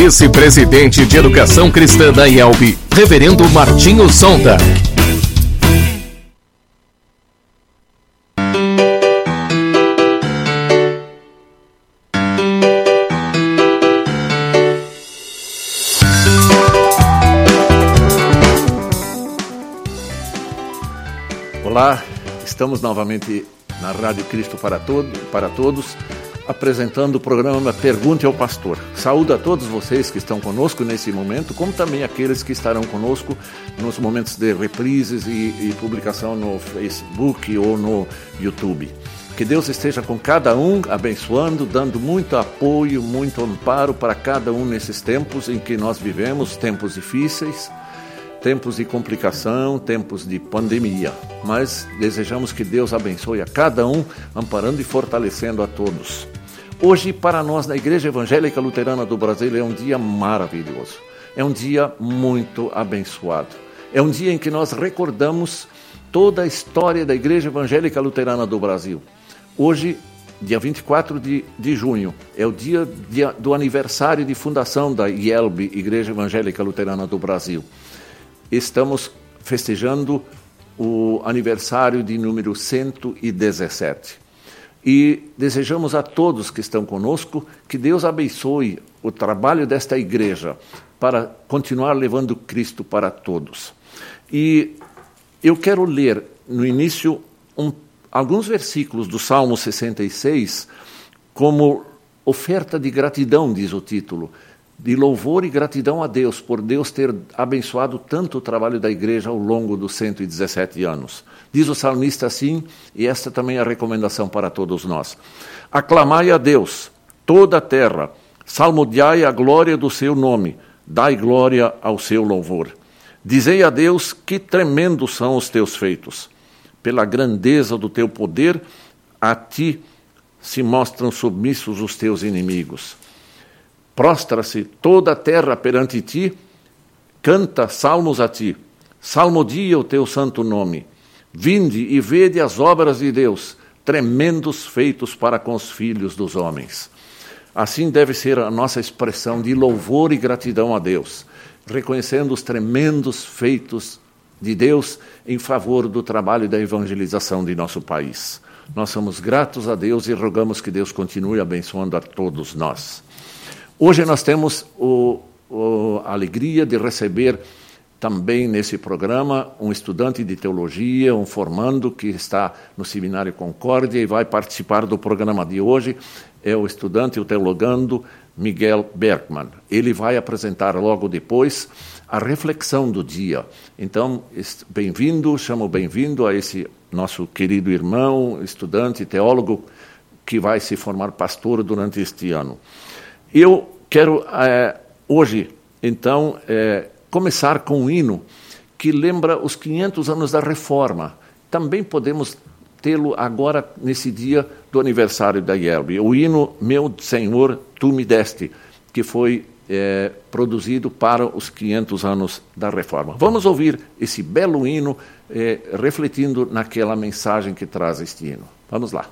Vice-presidente de Educação Cristã da IELB, Reverendo Martinho Sonda. Olá, estamos novamente na Rádio Cristo para, todo, para Todos, apresentando o programa Pergunte ao Pastor. Saúdo a todos vocês que estão conosco nesse momento, como também aqueles que estarão conosco nos momentos de reprises e, e publicação no Facebook ou no YouTube. Que Deus esteja com cada um, abençoando, dando muito apoio, muito amparo para cada um nesses tempos em que nós vivemos, tempos difíceis tempos de complicação, tempos de pandemia, mas desejamos que Deus abençoe a cada um, amparando e fortalecendo a todos. Hoje, para nós na Igreja Evangélica Luterana do Brasil, é um dia maravilhoso, é um dia muito abençoado, é um dia em que nós recordamos toda a história da Igreja Evangélica Luterana do Brasil. Hoje, dia 24 de, de junho, é o dia de, do aniversário de fundação da IELB, Igreja Evangélica Luterana do Brasil estamos festejando o aniversário de número 117. E desejamos a todos que estão conosco que Deus abençoe o trabalho desta igreja para continuar levando Cristo para todos. E eu quero ler no início um, alguns versículos do Salmo 66 como oferta de gratidão, diz o título de louvor e gratidão a Deus por Deus ter abençoado tanto o trabalho da igreja ao longo dos 117 anos. Diz o salmista assim, e esta também é a recomendação para todos nós: Aclamai a Deus, toda a terra, salmodiai a glória do seu nome, dai glória ao seu louvor. Dizei a Deus que tremendos são os teus feitos. Pela grandeza do teu poder, a ti se mostram submissos os teus inimigos. Prostra-se toda a terra perante ti, canta salmos a ti, salmodia o teu santo nome. Vinde e vede as obras de Deus, tremendos feitos para com os filhos dos homens. Assim deve ser a nossa expressão de louvor e gratidão a Deus, reconhecendo os tremendos feitos de Deus em favor do trabalho e da evangelização de nosso país. Nós somos gratos a Deus e rogamos que Deus continue abençoando a todos nós. Hoje nós temos o, o, a alegria de receber também nesse programa um estudante de teologia, um formando que está no Seminário Concórdia e vai participar do programa de hoje. É o estudante, o teologando Miguel Bergman. Ele vai apresentar logo depois a reflexão do dia. Então, bem-vindo, chamo bem-vindo a esse nosso querido irmão, estudante, teólogo, que vai se formar pastor durante este ano. Eu quero é, hoje, então, é, começar com um hino que lembra os 500 anos da Reforma. Também podemos tê-lo agora, nesse dia do aniversário da IELB. O hino Meu Senhor, Tu Me Deste, que foi é, produzido para os 500 anos da Reforma. Vamos ouvir esse belo hino é, refletindo naquela mensagem que traz este hino. Vamos lá.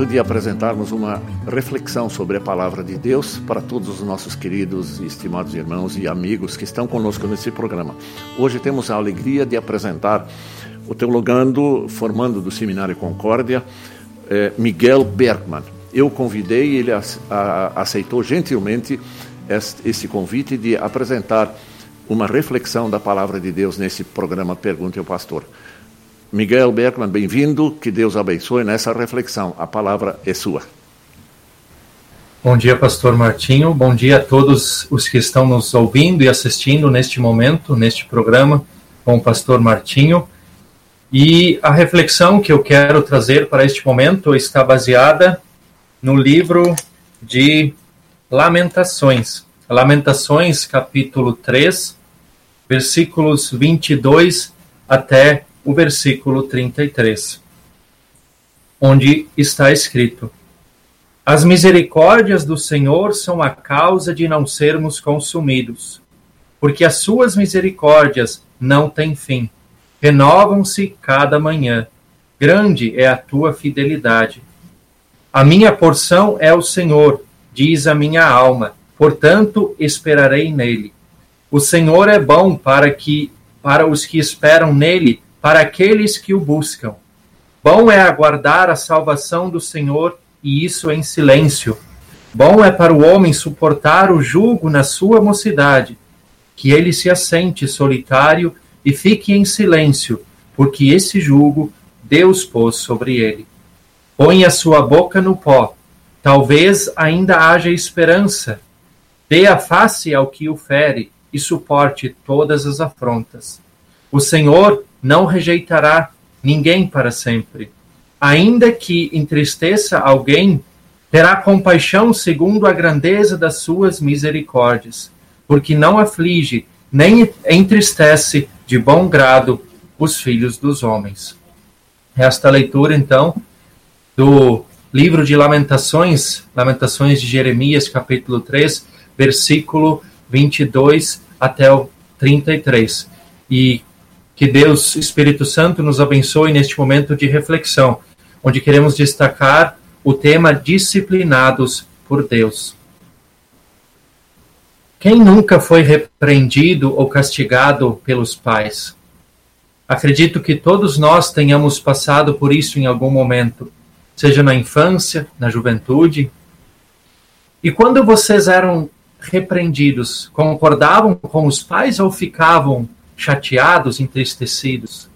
Momento de apresentarmos uma reflexão sobre a palavra de Deus para todos os nossos queridos e estimados irmãos e amigos que estão conosco nesse programa. Hoje temos a alegria de apresentar o teologando formando do Seminário Concórdia, eh, Miguel Bergman. Eu convidei, ele aceitou gentilmente este convite de apresentar uma reflexão da palavra de Deus nesse programa Pergunte ao Pastor. Miguel Bergman, bem-vindo, que Deus abençoe nessa reflexão. A palavra é sua. Bom dia, Pastor Martinho. Bom dia a todos os que estão nos ouvindo e assistindo neste momento, neste programa com o Pastor Martinho. E a reflexão que eu quero trazer para este momento está baseada no livro de Lamentações. Lamentações, capítulo 3, versículos 22 até o versículo 33, onde está escrito: As misericórdias do Senhor são a causa de não sermos consumidos, porque as suas misericórdias não têm fim, renovam-se cada manhã. Grande é a tua fidelidade. A minha porção é o Senhor, diz a minha alma, portanto esperarei nele. O Senhor é bom para que para os que esperam nele para aqueles que o buscam. Bom é aguardar a salvação do Senhor, e isso em silêncio. Bom é para o homem suportar o jugo na sua mocidade, que ele se assente solitário e fique em silêncio, porque esse jugo Deus pôs sobre ele. Põe a sua boca no pó, talvez ainda haja esperança. Dê a face ao que o fere e suporte todas as afrontas. O Senhor não rejeitará ninguém para sempre. Ainda que entristeça alguém, terá compaixão segundo a grandeza das suas misericórdias, porque não aflige nem entristece de bom grado os filhos dos homens. Esta leitura, então, do livro de Lamentações, Lamentações de Jeremias, capítulo 3, versículo 22 até o 33. E que Deus, Espírito Santo, nos abençoe neste momento de reflexão, onde queremos destacar o tema disciplinados por Deus. Quem nunca foi repreendido ou castigado pelos pais? Acredito que todos nós tenhamos passado por isso em algum momento, seja na infância, na juventude. E quando vocês eram repreendidos, concordavam com os pais ou ficavam chateados, entristecidos.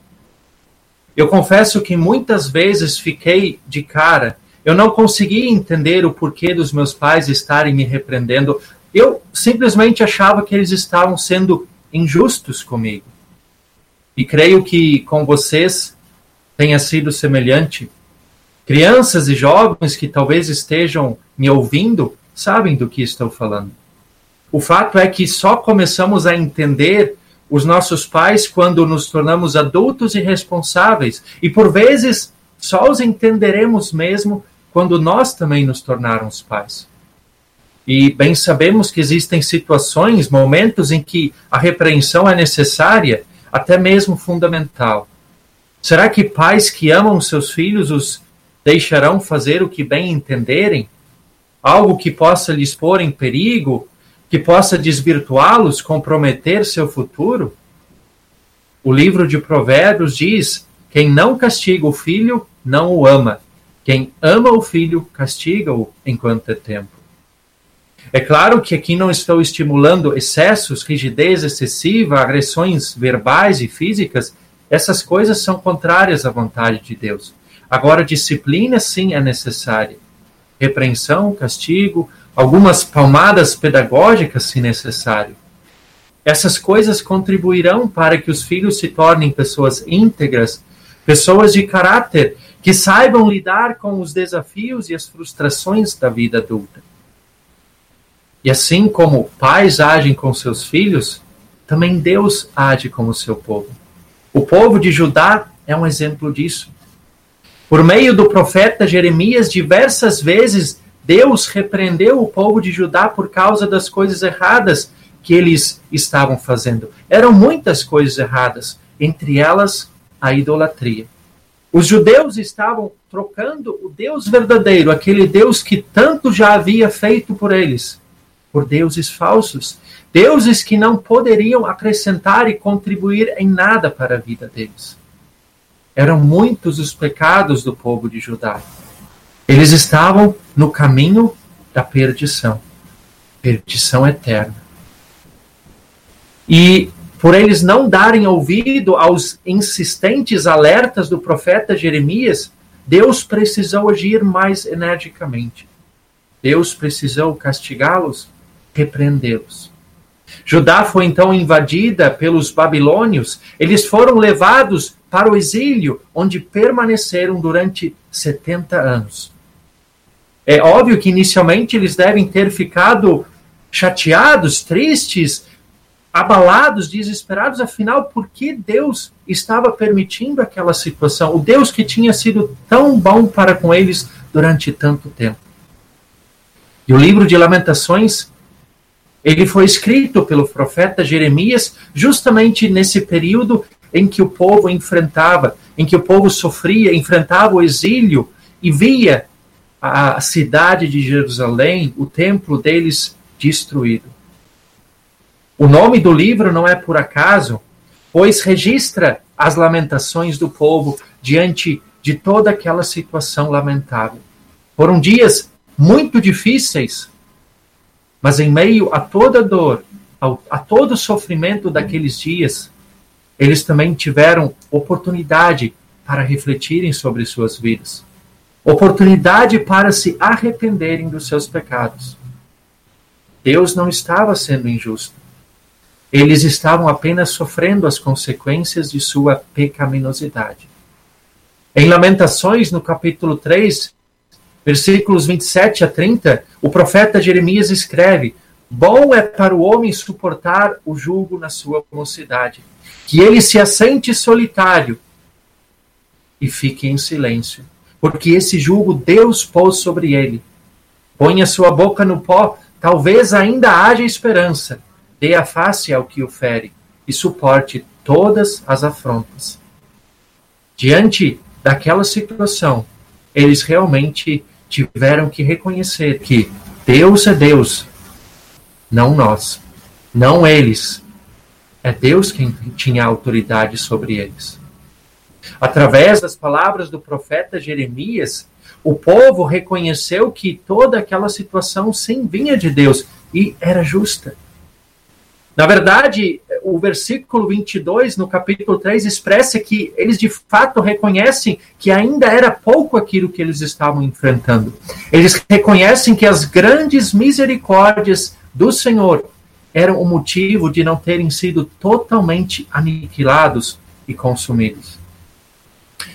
Eu confesso que muitas vezes fiquei de cara, eu não consegui entender o porquê dos meus pais estarem me repreendendo. Eu simplesmente achava que eles estavam sendo injustos comigo. E creio que com vocês tenha sido semelhante. Crianças e jovens que talvez estejam me ouvindo sabem do que estou falando. O fato é que só começamos a entender os nossos pais quando nos tornamos adultos e responsáveis. E por vezes só os entenderemos mesmo quando nós também nos tornarmos pais. E bem sabemos que existem situações, momentos em que a repreensão é necessária, até mesmo fundamental. Será que pais que amam seus filhos os deixarão fazer o que bem entenderem? Algo que possa lhes pôr em perigo que possa desvirtuá-los, comprometer seu futuro? O livro de Provérbios diz: quem não castiga o filho, não o ama. Quem ama o filho, castiga-o enquanto é tempo. É claro que aqui não estou estimulando excessos, rigidez excessiva, agressões verbais e físicas. Essas coisas são contrárias à vontade de Deus. Agora, disciplina sim é necessária. Repreensão, castigo, algumas palmadas pedagógicas, se necessário. Essas coisas contribuirão para que os filhos se tornem pessoas íntegras, pessoas de caráter, que saibam lidar com os desafios e as frustrações da vida adulta. E assim como pais agem com seus filhos, também Deus age com o seu povo. O povo de Judá é um exemplo disso. Por meio do profeta Jeremias, diversas vezes Deus repreendeu o povo de Judá por causa das coisas erradas que eles estavam fazendo. Eram muitas coisas erradas, entre elas a idolatria. Os judeus estavam trocando o Deus verdadeiro, aquele Deus que tanto já havia feito por eles, por deuses falsos, deuses que não poderiam acrescentar e contribuir em nada para a vida deles. Eram muitos os pecados do povo de Judá. Eles estavam no caminho da perdição, perdição eterna. E por eles não darem ouvido aos insistentes alertas do profeta Jeremias, Deus precisou agir mais energicamente. Deus precisou castigá-los, repreendê-los. Judá foi então invadida pelos babilônios, eles foram levados para o exílio, onde permaneceram durante 70 anos. É óbvio que inicialmente eles devem ter ficado chateados, tristes, abalados, desesperados, afinal, por que Deus estava permitindo aquela situação? O Deus que tinha sido tão bom para com eles durante tanto tempo. E o livro de Lamentações, ele foi escrito pelo profeta Jeremias justamente nesse período em que o povo enfrentava, em que o povo sofria, enfrentava o exílio e via a cidade de Jerusalém, o templo deles destruído. O nome do livro não é por acaso, pois registra as lamentações do povo diante de toda aquela situação lamentável. Foram dias muito difíceis, mas em meio a toda dor, a todo o sofrimento daqueles dias, eles também tiveram oportunidade para refletirem sobre suas vidas, oportunidade para se arrependerem dos seus pecados. Deus não estava sendo injusto. Eles estavam apenas sofrendo as consequências de sua pecaminosidade. Em Lamentações, no capítulo 3, versículos 27 a 30, o profeta Jeremias escreve: Bom é para o homem suportar o jugo na sua mocidade, que ele se assente solitário e fique em silêncio, porque esse jugo Deus pôs sobre ele. Põe a sua boca no pó, talvez ainda haja esperança dê a face ao que o fere e suporte todas as afrontas. Diante daquela situação, eles realmente tiveram que reconhecer que Deus é Deus, não nós, não eles. É Deus quem tinha autoridade sobre eles. Através das palavras do profeta Jeremias, o povo reconheceu que toda aquela situação sim vinha de Deus e era justa. Na verdade, o versículo 22, no capítulo 3, expressa que eles de fato reconhecem que ainda era pouco aquilo que eles estavam enfrentando. Eles reconhecem que as grandes misericórdias do Senhor eram o motivo de não terem sido totalmente aniquilados e consumidos.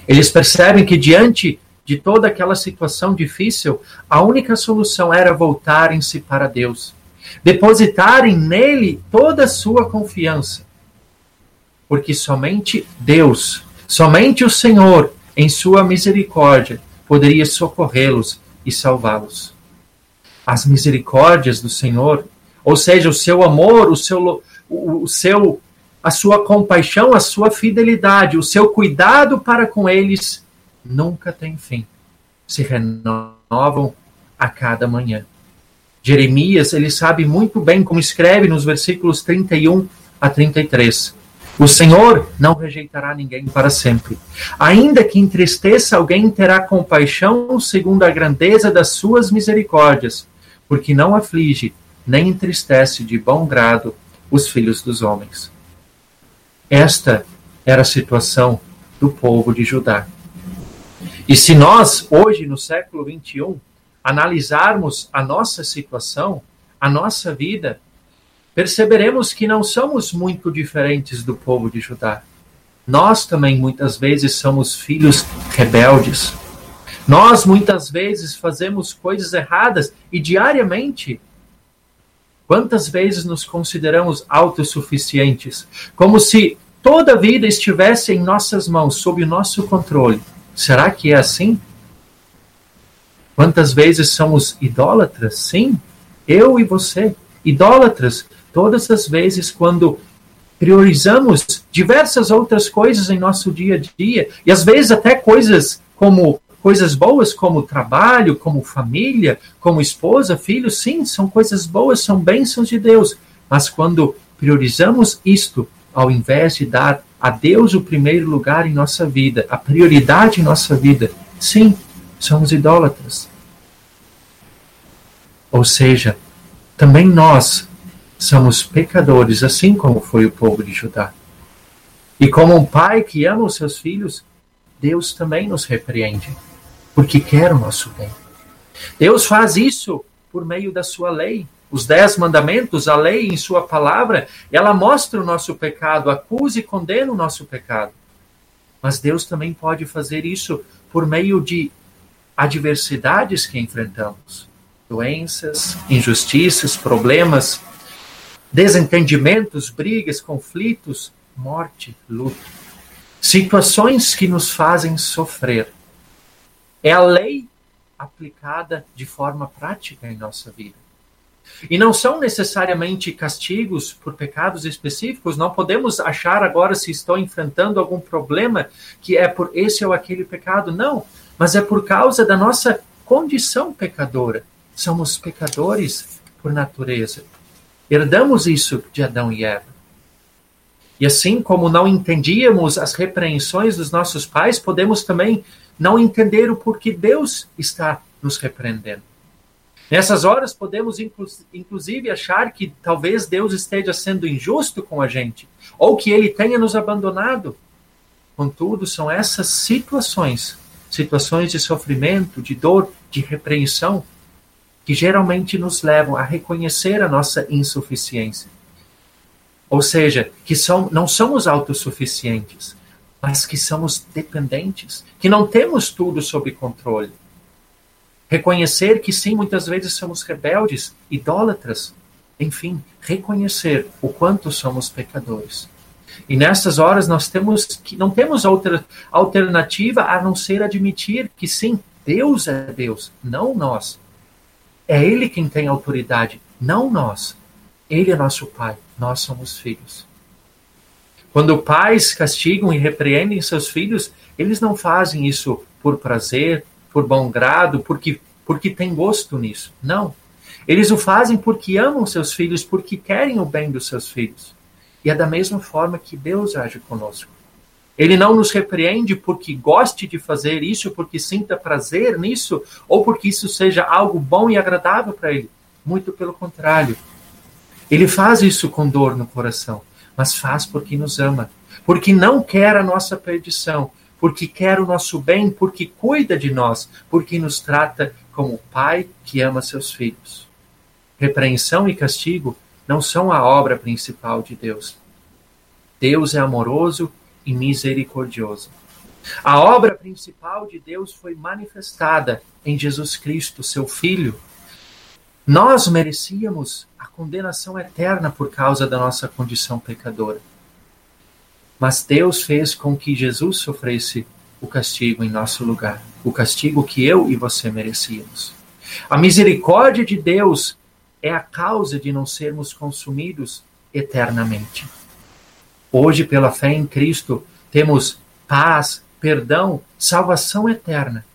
Eles percebem que diante de toda aquela situação difícil, a única solução era voltarem-se para Deus depositarem nele toda a sua confiança. Porque somente Deus, somente o Senhor, em sua misericórdia, poderia socorrê-los e salvá-los. As misericórdias do Senhor, ou seja, o seu amor, o seu, o, o seu, a sua compaixão, a sua fidelidade, o seu cuidado para com eles, nunca tem fim. Se renovam a cada manhã. Jeremias, ele sabe muito bem como escreve nos versículos 31 a 33. O Senhor não rejeitará ninguém para sempre. Ainda que entristeça alguém, terá compaixão segundo a grandeza das suas misericórdias, porque não aflige nem entristece de bom grado os filhos dos homens. Esta era a situação do povo de Judá. E se nós, hoje, no século 21, analisarmos a nossa situação, a nossa vida, perceberemos que não somos muito diferentes do povo de Judá. Nós também muitas vezes somos filhos rebeldes. Nós muitas vezes fazemos coisas erradas e diariamente. Quantas vezes nos consideramos autossuficientes? Como se toda a vida estivesse em nossas mãos, sob o nosso controle. Será que é assim? Quantas vezes somos idólatras? Sim, eu e você, idólatras, todas as vezes quando priorizamos diversas outras coisas em nosso dia a dia, e às vezes até coisas como coisas boas como trabalho, como família, como esposa, filho, sim, são coisas boas, são bênçãos de Deus. Mas quando priorizamos isto, ao invés de dar a Deus o primeiro lugar em nossa vida, a prioridade em nossa vida, sim, somos idólatras. Ou seja, também nós somos pecadores, assim como foi o povo de Judá. E como um pai que ama os seus filhos, Deus também nos repreende, porque quer o nosso bem. Deus faz isso por meio da sua lei. Os dez mandamentos, a lei em sua palavra, ela mostra o nosso pecado, acusa e condena o nosso pecado. Mas Deus também pode fazer isso por meio de adversidades que enfrentamos doenças, injustiças, problemas, desentendimentos, brigas, conflitos, morte, luto. Situações que nos fazem sofrer. É a lei aplicada de forma prática em nossa vida. E não são necessariamente castigos por pecados específicos, não podemos achar agora se estou enfrentando algum problema que é por esse ou aquele pecado, não, mas é por causa da nossa condição pecadora. Somos pecadores por natureza. Herdamos isso de Adão e Eva. E assim como não entendíamos as repreensões dos nossos pais, podemos também não entender o porquê Deus está nos repreendendo. Nessas horas, podemos inclusive achar que talvez Deus esteja sendo injusto com a gente, ou que ele tenha nos abandonado. Contudo, são essas situações, situações de sofrimento, de dor, de repreensão, que geralmente nos levam a reconhecer a nossa insuficiência. Ou seja, que são, não somos autossuficientes, mas que somos dependentes, que não temos tudo sob controle. Reconhecer que sim, muitas vezes somos rebeldes, idólatras, enfim, reconhecer o quanto somos pecadores. E nessas horas nós temos que não temos outra alternativa a não ser admitir que sim, Deus é Deus, não nós. É Ele quem tem autoridade, não nós. Ele é nosso Pai, nós somos filhos. Quando pais castigam e repreendem seus filhos, eles não fazem isso por prazer, por bom grado, porque, porque têm gosto nisso. Não. Eles o fazem porque amam seus filhos, porque querem o bem dos seus filhos. E é da mesma forma que Deus age conosco. Ele não nos repreende porque goste de fazer isso, porque sinta prazer nisso, ou porque isso seja algo bom e agradável para ele. Muito pelo contrário. Ele faz isso com dor no coração, mas faz porque nos ama, porque não quer a nossa perdição, porque quer o nosso bem, porque cuida de nós, porque nos trata como o pai que ama seus filhos. Repreensão e castigo não são a obra principal de Deus. Deus é amoroso e misericordioso. A obra principal de Deus foi manifestada em Jesus Cristo, seu Filho. Nós merecíamos a condenação eterna por causa da nossa condição pecadora. Mas Deus fez com que Jesus sofresse o castigo em nosso lugar, o castigo que eu e você merecíamos. A misericórdia de Deus é a causa de não sermos consumidos eternamente. Hoje, pela fé em Cristo, temos paz, perdão, salvação eterna.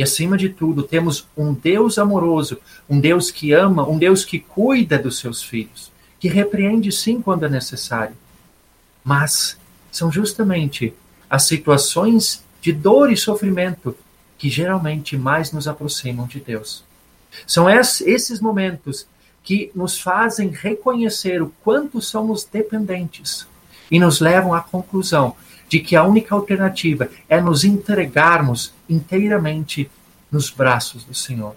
E acima de tudo, temos um Deus amoroso, um Deus que ama, um Deus que cuida dos seus filhos, que repreende sim quando é necessário. Mas são justamente as situações de dor e sofrimento que geralmente mais nos aproximam de Deus. São esses momentos que nos fazem reconhecer o quanto somos dependentes e nos levam à conclusão de que a única alternativa é nos entregarmos inteiramente nos braços do Senhor,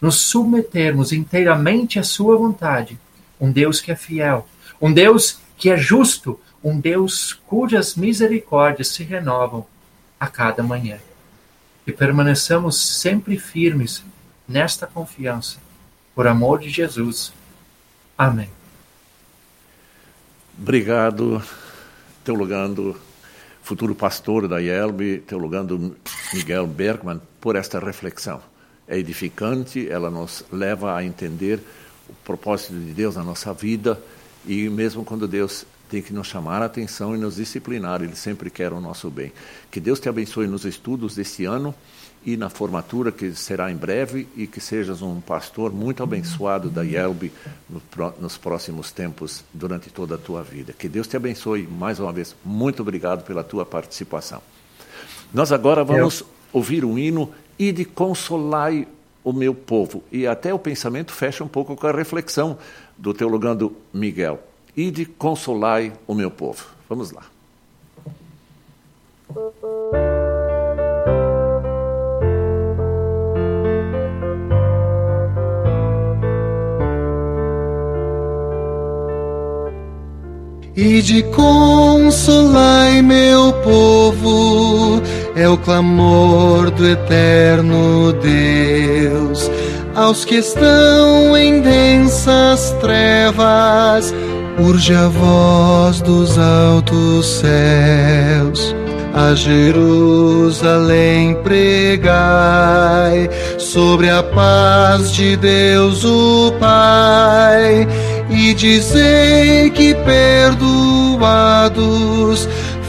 nos submetermos inteiramente à Sua vontade. Um Deus que é fiel, um Deus que é justo, um Deus cujas misericórdias se renovam a cada manhã. E permaneçamos sempre firmes nesta confiança, por amor de Jesus. Amém. Obrigado teologando, futuro pastor da IELB, teologando Miguel Bergman, por esta reflexão. É edificante, ela nos leva a entender o propósito de Deus na nossa vida e mesmo quando Deus tem que nos chamar a atenção e nos disciplinar. Ele sempre quer o nosso bem. Que Deus te abençoe nos estudos deste ano e na formatura que será em breve e que sejas um pastor muito abençoado da IELB nos próximos tempos, durante toda a tua vida. Que Deus te abençoe mais uma vez. Muito obrigado pela tua participação. Nós agora vamos ouvir um hino e de consolai o meu povo. E até o pensamento fecha um pouco com a reflexão do teologando Miguel. E de consolai o meu povo. Vamos lá. e de consolai meu povo, é o clamor do eterno Deus. Aos que estão em densas trevas, urge a voz dos altos céus. A Jerusalém pregai sobre a paz de Deus o Pai e dizei que perdoados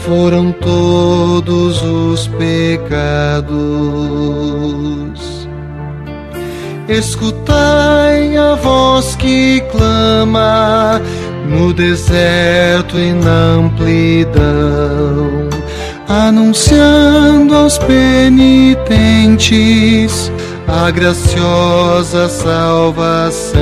foram todos os pecados. Escutai a voz que clama no deserto e na amplidão, anunciando aos penitentes a graciosa salvação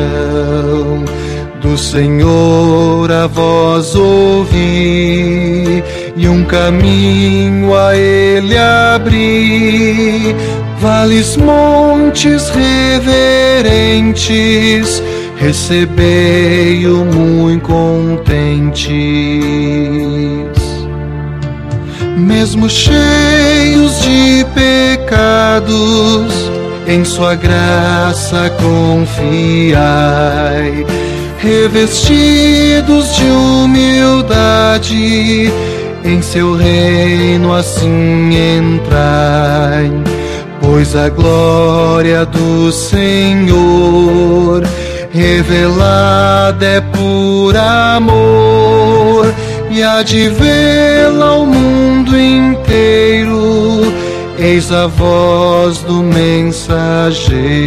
do Senhor a voz ouvi e um caminho a ele abri. Vales, montes reverentes, recebei-o muito contentes. Mesmo cheios de pecados, em sua graça confiai revestidos de humildade, em seu reino assim entrai. Pois a glória do Senhor revelada é por amor, e há de vê-la ao mundo inteiro. Eis a voz do mensageiro.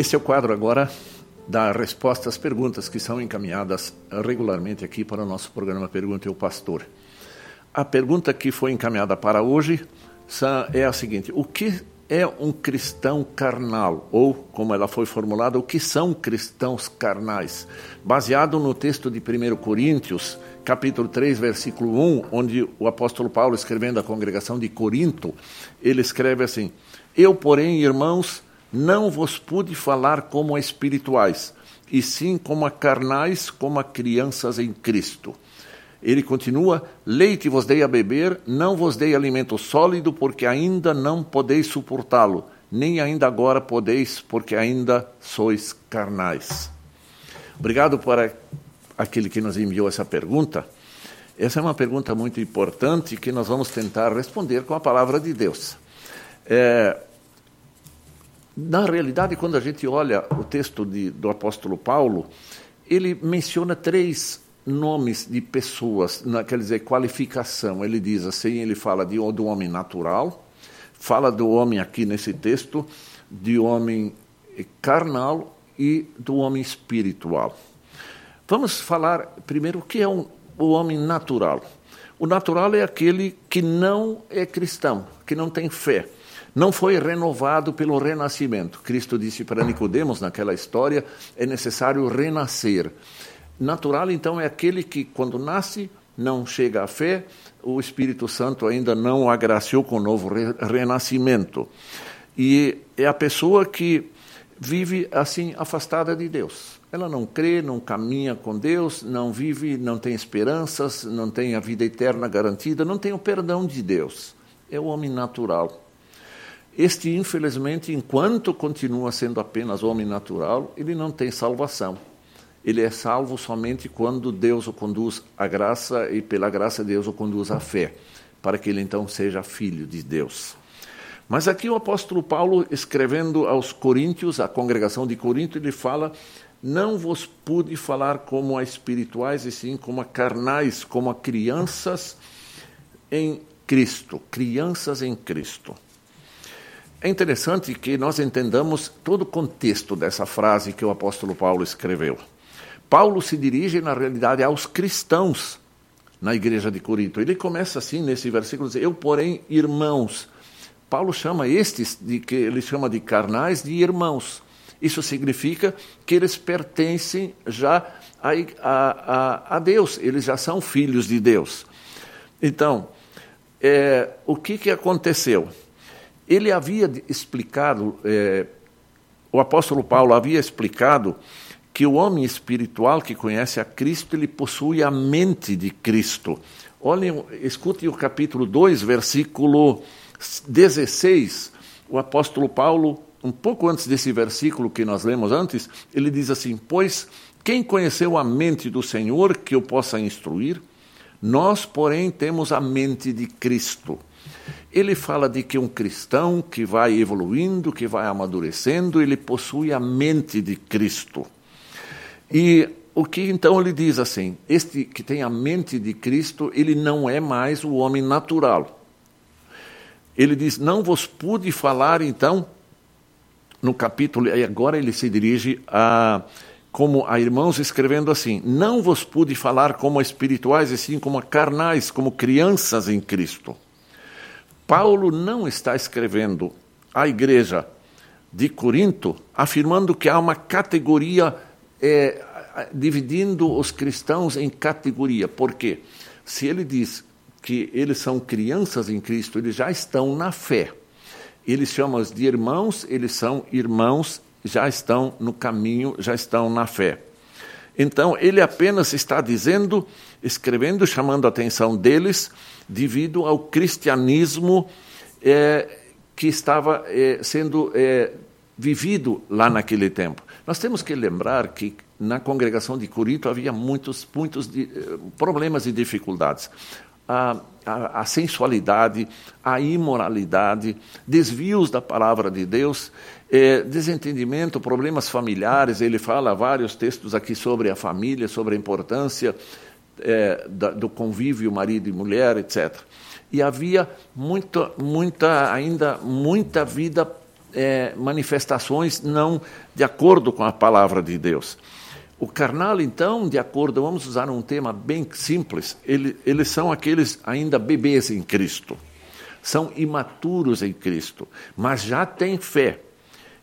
Este é o quadro agora da resposta às perguntas que são encaminhadas regularmente aqui para o nosso programa Pergunta ao Pastor. A pergunta que foi encaminhada para hoje é a seguinte: o que é um cristão carnal? Ou, como ela foi formulada, o que são cristãos carnais? Baseado no texto de 1 Coríntios, capítulo 3, versículo 1, onde o apóstolo Paulo, escrevendo à congregação de Corinto, ele escreve assim: Eu, porém, irmãos, não vos pude falar como a espirituais, e sim como a carnais, como a crianças em Cristo. Ele continua: Leite vos dei a beber, não vos dei alimento sólido, porque ainda não podeis suportá-lo, nem ainda agora podeis, porque ainda sois carnais. Obrigado para aquele que nos enviou essa pergunta. Essa é uma pergunta muito importante que nós vamos tentar responder com a palavra de Deus. É, na realidade, quando a gente olha o texto de, do apóstolo Paulo, ele menciona três nomes de pessoas, na, quer dizer, qualificação. Ele diz assim, ele fala de, do homem natural, fala do homem aqui nesse texto, de homem carnal e do homem espiritual. Vamos falar primeiro o que é um, o homem natural. O natural é aquele que não é cristão, que não tem fé não foi renovado pelo renascimento. Cristo disse para Nicodemos naquela história, é necessário renascer. Natural então é aquele que quando nasce não chega à fé, o Espírito Santo ainda não o agraciou com o novo re renascimento. E é a pessoa que vive assim afastada de Deus. Ela não crê, não caminha com Deus, não vive, não tem esperanças, não tem a vida eterna garantida, não tem o perdão de Deus. É o homem natural. Este, infelizmente, enquanto continua sendo apenas homem natural, ele não tem salvação. ele é salvo somente quando Deus o conduz à graça e pela graça Deus o conduz à fé, para que ele então seja filho de Deus. Mas aqui o apóstolo Paulo, escrevendo aos Coríntios, à congregação de Corinto, ele fala: Não vos pude falar como a espirituais, e sim como a carnais, como a crianças em Cristo, crianças em Cristo. É interessante que nós entendamos todo o contexto dessa frase que o apóstolo Paulo escreveu. Paulo se dirige, na realidade, aos cristãos na igreja de Corinto. Ele começa assim nesse versículo: Eu, porém, irmãos. Paulo chama estes, de que ele chama de carnais, de irmãos. Isso significa que eles pertencem já a, a, a, Deus, eles já são filhos de Deus. Então, é, o que, que aconteceu? Ele havia explicado, é, o apóstolo Paulo havia explicado que o homem espiritual que conhece a Cristo, ele possui a mente de Cristo. Olhem, escute o capítulo 2, versículo 16. O apóstolo Paulo, um pouco antes desse versículo que nós lemos antes, ele diz assim: Pois quem conheceu a mente do Senhor que o possa instruir? Nós, porém, temos a mente de Cristo. Ele fala de que um cristão que vai evoluindo, que vai amadurecendo, ele possui a mente de Cristo. E o que então ele diz assim: este que tem a mente de Cristo, ele não é mais o homem natural. Ele diz: Não vos pude falar então, no capítulo, e agora ele se dirige a como a irmãos escrevendo assim: Não vos pude falar como espirituais, e sim como carnais, como crianças em Cristo. Paulo não está escrevendo à igreja de Corinto afirmando que há uma categoria é, dividindo os cristãos em categoria. Por quê? Se ele diz que eles são crianças em Cristo, eles já estão na fé. Eles chamam-os de irmãos, eles são irmãos, já estão no caminho, já estão na fé. Então, ele apenas está dizendo, escrevendo, chamando a atenção deles, devido ao cristianismo é, que estava é, sendo é, vivido lá naquele tempo. Nós temos que lembrar que na congregação de Corinto havia muitos, muitos de, eh, problemas e dificuldades. A, a, a, sensualidade, a imoralidade, desvios da palavra de Deus, eh, desentendimento, problemas familiares. Ele fala vários textos aqui sobre a família, sobre a importância eh, da, do convívio marido e mulher, etc. E havia muita, muita, ainda muita vida é, manifestações não de acordo com a palavra de Deus. O carnal, então, de acordo, vamos usar um tema bem simples, ele, eles são aqueles ainda bebês em Cristo, são imaturos em Cristo, mas já têm fé.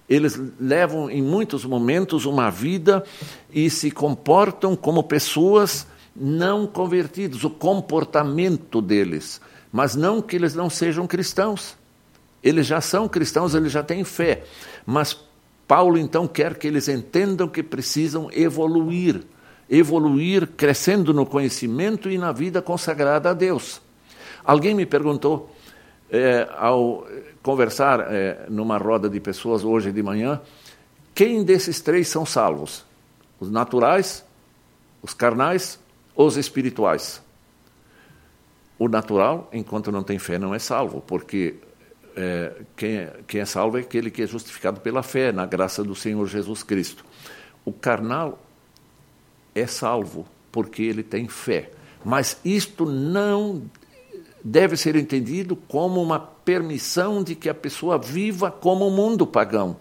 Eles levam em muitos momentos uma vida e se comportam como pessoas não convertidas, o comportamento deles, mas não que eles não sejam cristãos. Eles já são cristãos, eles já têm fé. Mas Paulo então quer que eles entendam que precisam evoluir, evoluir crescendo no conhecimento e na vida consagrada a Deus. Alguém me perguntou, é, ao conversar é, numa roda de pessoas hoje de manhã, quem desses três são salvos? Os naturais, os carnais os espirituais? O natural, enquanto não tem fé, não é salvo, porque é, quem, é, quem é salvo é aquele que é justificado pela fé, na graça do Senhor Jesus Cristo. O carnal é salvo porque ele tem fé. Mas isto não deve ser entendido como uma permissão de que a pessoa viva como o mundo pagão.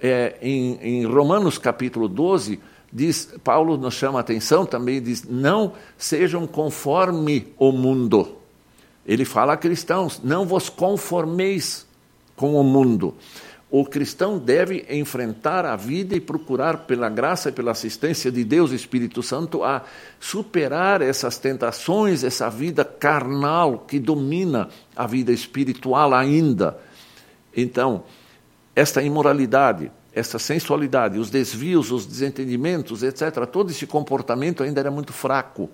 É, em, em, Romanos capítulo 12, diz, Paulo nos chama a atenção também, diz, não sejam conforme o mundo, ele fala a cristãos: não vos conformeis com o mundo. O cristão deve enfrentar a vida e procurar, pela graça e pela assistência de Deus e Espírito Santo, a superar essas tentações, essa vida carnal que domina a vida espiritual ainda. Então, esta imoralidade, essa sensualidade, os desvios, os desentendimentos, etc., todo esse comportamento ainda era muito fraco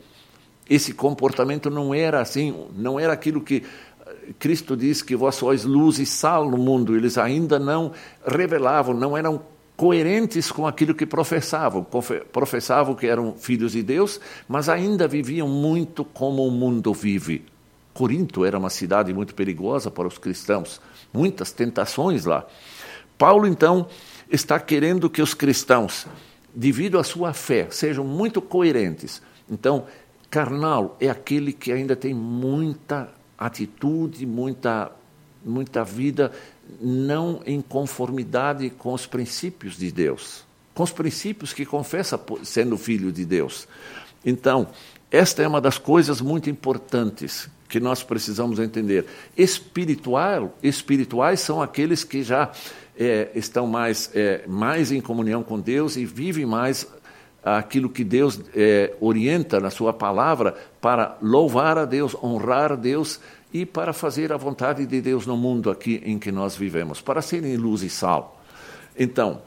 esse comportamento não era assim, não era aquilo que eh, Cristo diz que vós sois luz e sal no mundo. Eles ainda não revelavam, não eram coerentes com aquilo que professavam. Professavam que eram filhos de Deus, mas ainda viviam muito como o mundo vive. Corinto era uma cidade muito perigosa para os cristãos, muitas tentações lá. Paulo, então, está querendo que os cristãos, devido à sua fé, sejam muito coerentes. Então, carnal é aquele que ainda tem muita atitude, muita, muita vida não em conformidade com os princípios de Deus, com os princípios que confessa sendo filho de Deus. Então, esta é uma das coisas muito importantes que nós precisamos entender. Espiritual, espirituais são aqueles que já é, estão mais, é, mais em comunhão com Deus e vivem mais aquilo que Deus é, orienta na Sua palavra para louvar a Deus, honrar a Deus e para fazer a vontade de Deus no mundo aqui em que nós vivemos, para serem luz e sal. Então,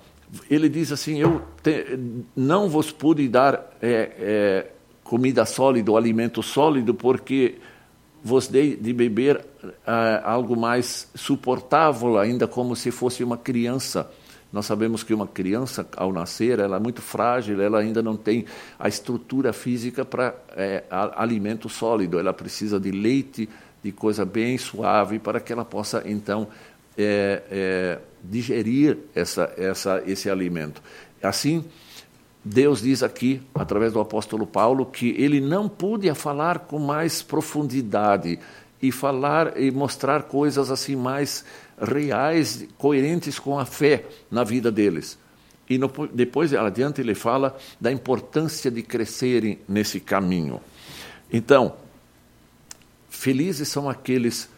ele diz assim: Eu te, não vos pude dar é, é, comida sólida, alimento sólido, porque vos dei de beber é, algo mais suportável, ainda como se fosse uma criança. Nós sabemos que uma criança, ao nascer, ela é muito frágil, ela ainda não tem a estrutura física para é, alimento sólido, ela precisa de leite de coisa bem suave para que ela possa então é, é, digerir essa, essa, esse alimento. Assim, Deus diz aqui, através do apóstolo Paulo, que ele não podia falar com mais profundidade e falar e mostrar coisas assim mais reais, coerentes com a fé na vida deles. E no, depois adiante ele fala da importância de crescerem nesse caminho. Então, Felizes são aqueles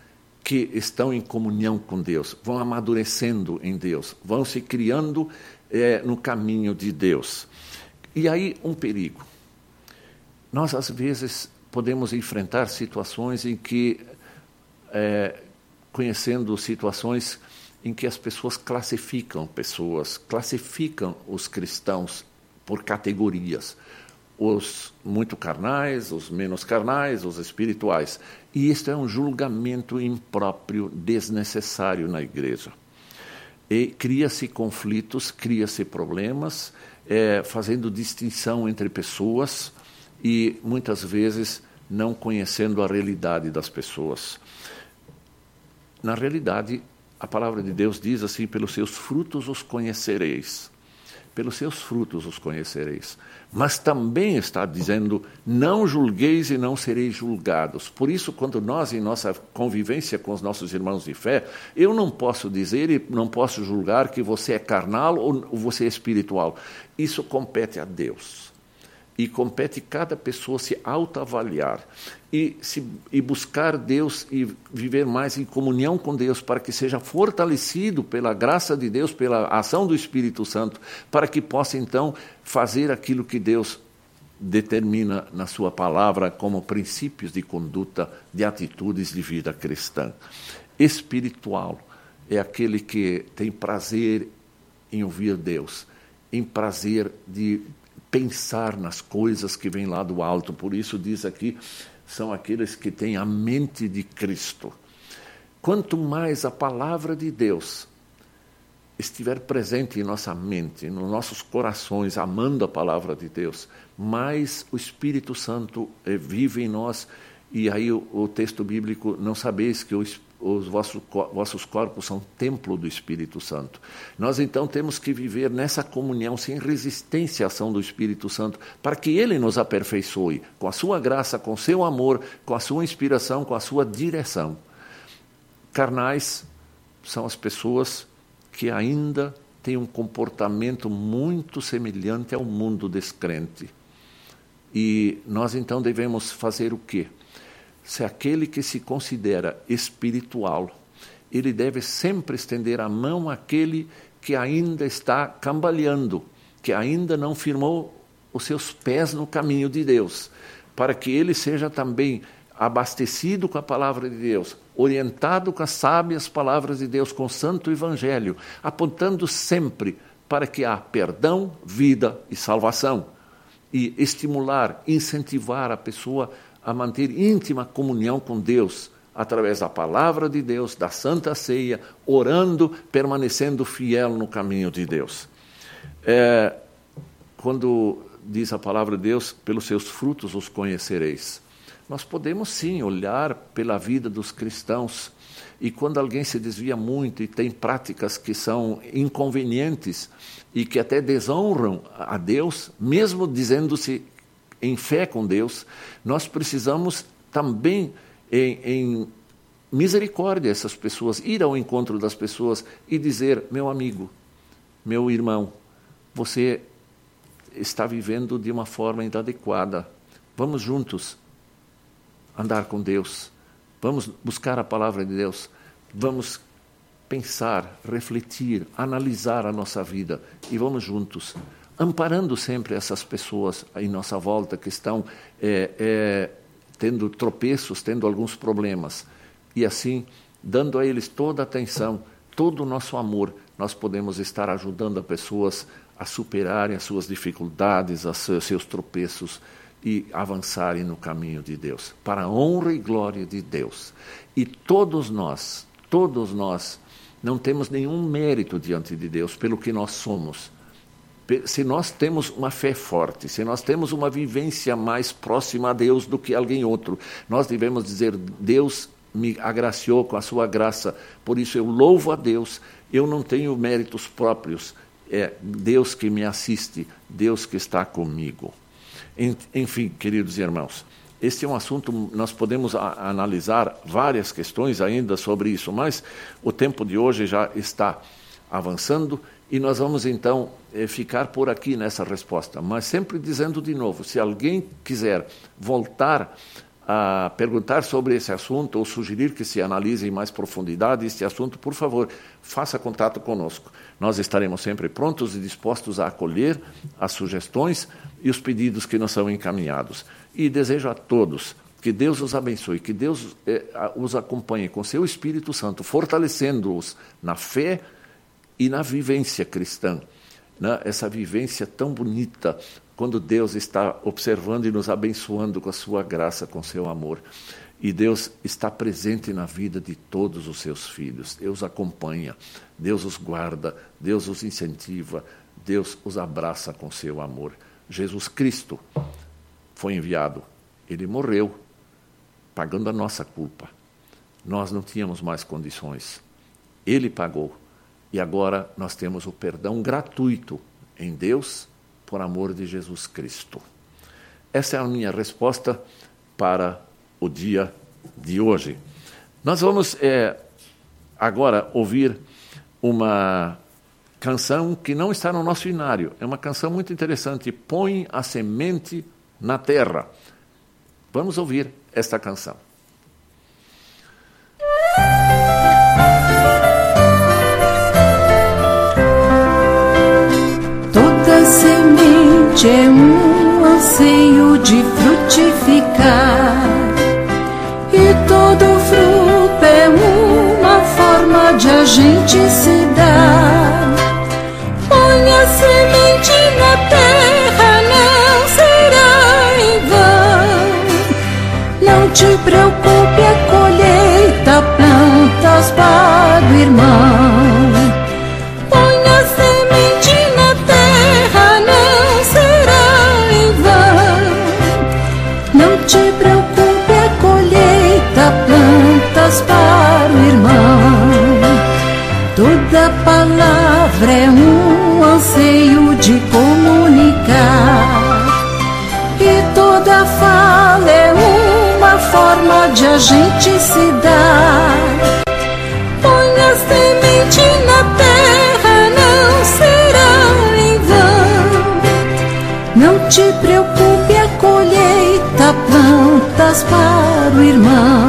que estão em comunhão com Deus, vão amadurecendo em Deus, vão se criando é, no caminho de Deus. E aí, um perigo. Nós, às vezes, podemos enfrentar situações em que, é, conhecendo situações em que as pessoas classificam pessoas, classificam os cristãos por categorias os muito carnais, os menos carnais, os espirituais. E isto é um julgamento impróprio, desnecessário na igreja. E cria-se conflitos, cria-se problemas, é, fazendo distinção entre pessoas e muitas vezes não conhecendo a realidade das pessoas. Na realidade, a palavra de Deus diz assim: pelos seus frutos os conhecereis. Pelos seus frutos os conhecereis mas também está dizendo: não julgueis e não sereis julgados. Por isso, quando nós, em nossa convivência com os nossos irmãos de fé, eu não posso dizer e não posso julgar que você é carnal ou você é espiritual. Isso compete a Deus e compete cada pessoa se autoavaliar e, se, e buscar Deus e viver mais em comunhão com Deus para que seja fortalecido pela graça de Deus, pela ação do Espírito Santo, para que possa então fazer aquilo que Deus determina na sua palavra como princípios de conduta, de atitudes de vida cristã. Espiritual é aquele que tem prazer em ouvir Deus, em prazer de pensar nas coisas que vêm lá do alto. Por isso diz aqui, são aqueles que têm a mente de Cristo. Quanto mais a palavra de Deus estiver presente em nossa mente, nos nossos corações, amando a palavra de Deus, mais o Espírito Santo vive em nós. E aí o, o texto bíblico, não sabeis que o os vossos, vossos corpos são templo do Espírito Santo. Nós então temos que viver nessa comunhão sem resistência à ação do Espírito Santo, para que ele nos aperfeiçoe com a sua graça, com seu amor, com a sua inspiração, com a sua direção. Carnais são as pessoas que ainda têm um comportamento muito semelhante ao mundo descrente. E nós então devemos fazer o quê? Se aquele que se considera espiritual, ele deve sempre estender a mão àquele que ainda está cambaleando, que ainda não firmou os seus pés no caminho de Deus, para que ele seja também abastecido com a palavra de Deus, orientado com as sábias palavras de Deus, com o santo evangelho, apontando sempre para que há perdão, vida e salvação. E estimular, incentivar a pessoa a manter íntima comunhão com Deus através da palavra de Deus, da Santa Ceia, orando, permanecendo fiel no caminho de Deus. É, quando diz a palavra de Deus, pelos seus frutos os conhecereis. Nós podemos sim olhar pela vida dos cristãos e quando alguém se desvia muito e tem práticas que são inconvenientes e que até desonram a Deus, mesmo dizendo-se em fé com Deus, nós precisamos também em, em misericórdia essas pessoas, ir ao encontro das pessoas e dizer: meu amigo, meu irmão, você está vivendo de uma forma inadequada. Vamos juntos andar com Deus. Vamos buscar a palavra de Deus. Vamos pensar, refletir, analisar a nossa vida e vamos juntos, amparando sempre essas pessoas em nossa volta que estão é, é, tendo tropeços, tendo alguns problemas. E assim, dando a eles toda a atenção, todo o nosso amor, nós podemos estar ajudando as pessoas a superarem as suas dificuldades, os seus tropeços e avançarem no caminho de Deus, para a honra e glória de Deus. E todos nós, todos nós, não temos nenhum mérito diante de Deus pelo que nós somos. Se nós temos uma fé forte, se nós temos uma vivência mais próxima a Deus do que alguém outro, nós devemos dizer: Deus me agraciou com a sua graça, por isso eu louvo a Deus. Eu não tenho méritos próprios, é Deus que me assiste, Deus que está comigo. Enfim, queridos irmãos, este é um assunto, nós podemos analisar várias questões ainda sobre isso, mas o tempo de hoje já está avançando e nós vamos então eh, ficar por aqui nessa resposta. Mas sempre dizendo de novo: se alguém quiser voltar a perguntar sobre esse assunto ou sugerir que se analise em mais profundidade este assunto, por favor, faça contato conosco. Nós estaremos sempre prontos e dispostos a acolher as sugestões e os pedidos que nos são encaminhados. E desejo a todos que Deus os abençoe, que Deus eh, os acompanhe com seu Espírito Santo, fortalecendo-os na fé e na vivência cristã. Né? Essa vivência tão bonita, quando Deus está observando e nos abençoando com a sua graça, com seu amor. E Deus está presente na vida de todos os seus filhos. Deus acompanha, Deus os guarda, Deus os incentiva, Deus os abraça com seu amor. Jesus Cristo foi enviado, ele morreu, pagando a nossa culpa. Nós não tínhamos mais condições. Ele pagou. E agora nós temos o perdão gratuito em Deus por amor de Jesus Cristo. Essa é a minha resposta para o dia de hoje. Nós vamos é, agora ouvir uma canção que não está no nosso inário. É uma canção muito interessante. Põe a semente na terra. Vamos ouvir esta canção. Semente é um anseio de frutificar, e todo fruto é uma forma de a gente se dar. Põe a semente na terra, não será em vão. Não te preocupe, a de a gente se dar. Põe a semente na terra, não será em vão. Não te preocupe, a colheita plantas para o irmão.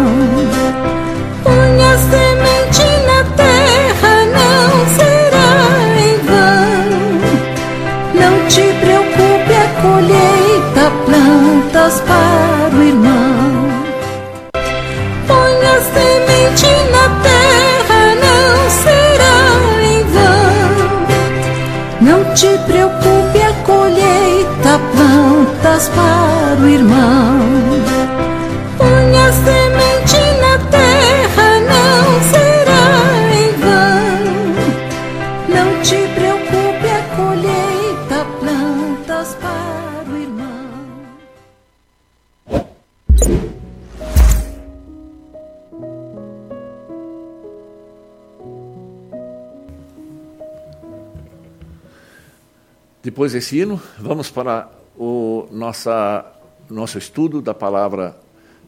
Depois desse hino, vamos para o nossa, nosso estudo da palavra